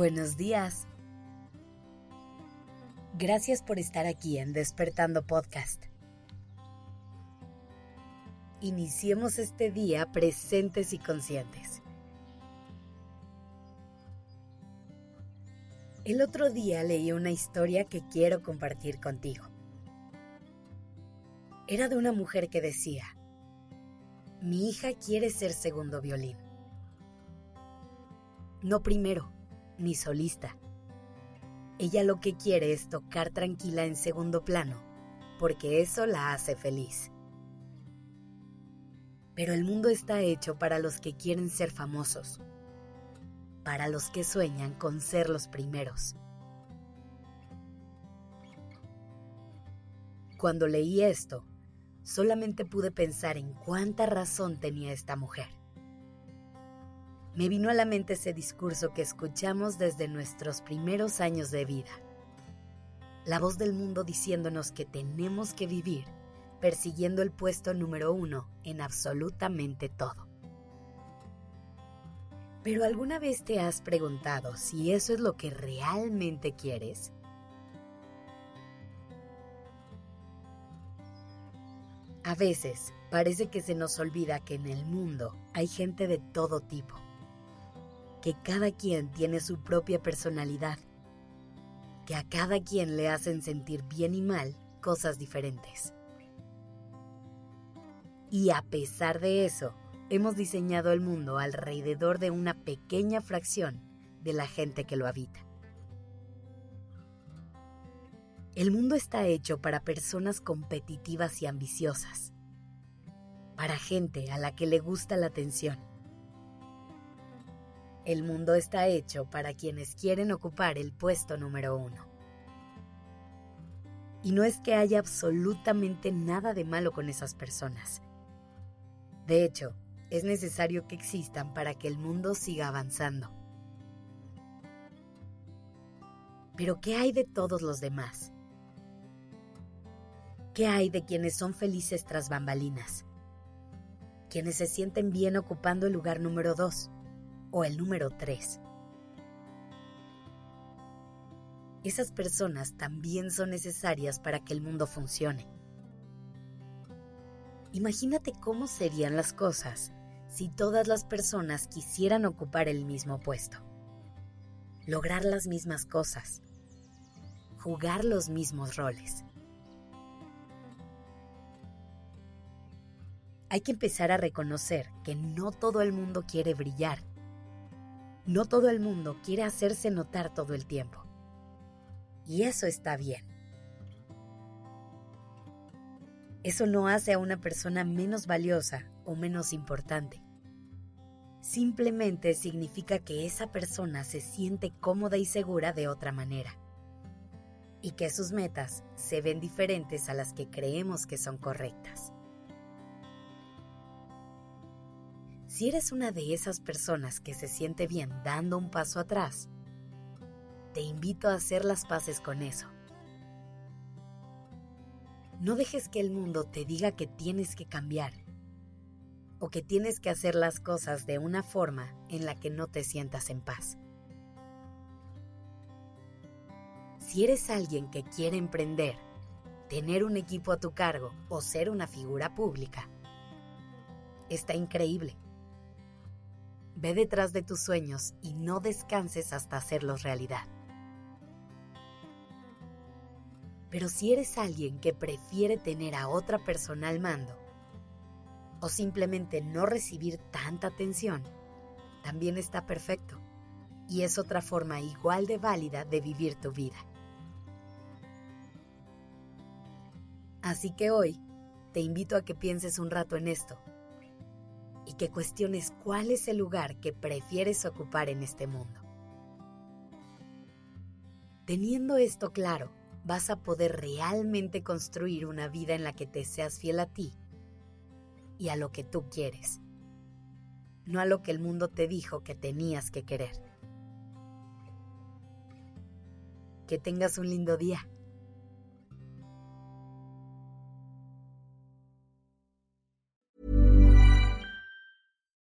Buenos días. Gracias por estar aquí en Despertando Podcast. Iniciemos este día presentes y conscientes. El otro día leí una historia que quiero compartir contigo. Era de una mujer que decía, mi hija quiere ser segundo violín. No primero, ni solista. Ella lo que quiere es tocar tranquila en segundo plano, porque eso la hace feliz. Pero el mundo está hecho para los que quieren ser famosos, para los que sueñan con ser los primeros. Cuando leí esto, solamente pude pensar en cuánta razón tenía esta mujer me vino a la mente ese discurso que escuchamos desde nuestros primeros años de vida. La voz del mundo diciéndonos que tenemos que vivir persiguiendo el puesto número uno en absolutamente todo. Pero ¿alguna vez te has preguntado si eso es lo que realmente quieres? A veces parece que se nos olvida que en el mundo hay gente de todo tipo que cada quien tiene su propia personalidad, que a cada quien le hacen sentir bien y mal cosas diferentes. Y a pesar de eso, hemos diseñado el mundo alrededor de una pequeña fracción de la gente que lo habita. El mundo está hecho para personas competitivas y ambiciosas, para gente a la que le gusta la atención, el mundo está hecho para quienes quieren ocupar el puesto número uno. Y no es que haya absolutamente nada de malo con esas personas. De hecho, es necesario que existan para que el mundo siga avanzando. Pero ¿qué hay de todos los demás? ¿Qué hay de quienes son felices tras bambalinas? Quienes se sienten bien ocupando el lugar número dos o el número 3. Esas personas también son necesarias para que el mundo funcione. Imagínate cómo serían las cosas si todas las personas quisieran ocupar el mismo puesto, lograr las mismas cosas, jugar los mismos roles. Hay que empezar a reconocer que no todo el mundo quiere brillar no todo el mundo quiere hacerse notar todo el tiempo. Y eso está bien. Eso no hace a una persona menos valiosa o menos importante. Simplemente significa que esa persona se siente cómoda y segura de otra manera. Y que sus metas se ven diferentes a las que creemos que son correctas. Si eres una de esas personas que se siente bien dando un paso atrás, te invito a hacer las paces con eso. No dejes que el mundo te diga que tienes que cambiar o que tienes que hacer las cosas de una forma en la que no te sientas en paz. Si eres alguien que quiere emprender, tener un equipo a tu cargo o ser una figura pública, está increíble. Ve detrás de tus sueños y no descanses hasta hacerlos realidad. Pero si eres alguien que prefiere tener a otra persona al mando o simplemente no recibir tanta atención, también está perfecto y es otra forma igual de válida de vivir tu vida. Así que hoy te invito a que pienses un rato en esto y que cuestiones cuál es el lugar que prefieres ocupar en este mundo. Teniendo esto claro, vas a poder realmente construir una vida en la que te seas fiel a ti y a lo que tú quieres, no a lo que el mundo te dijo que tenías que querer. Que tengas un lindo día.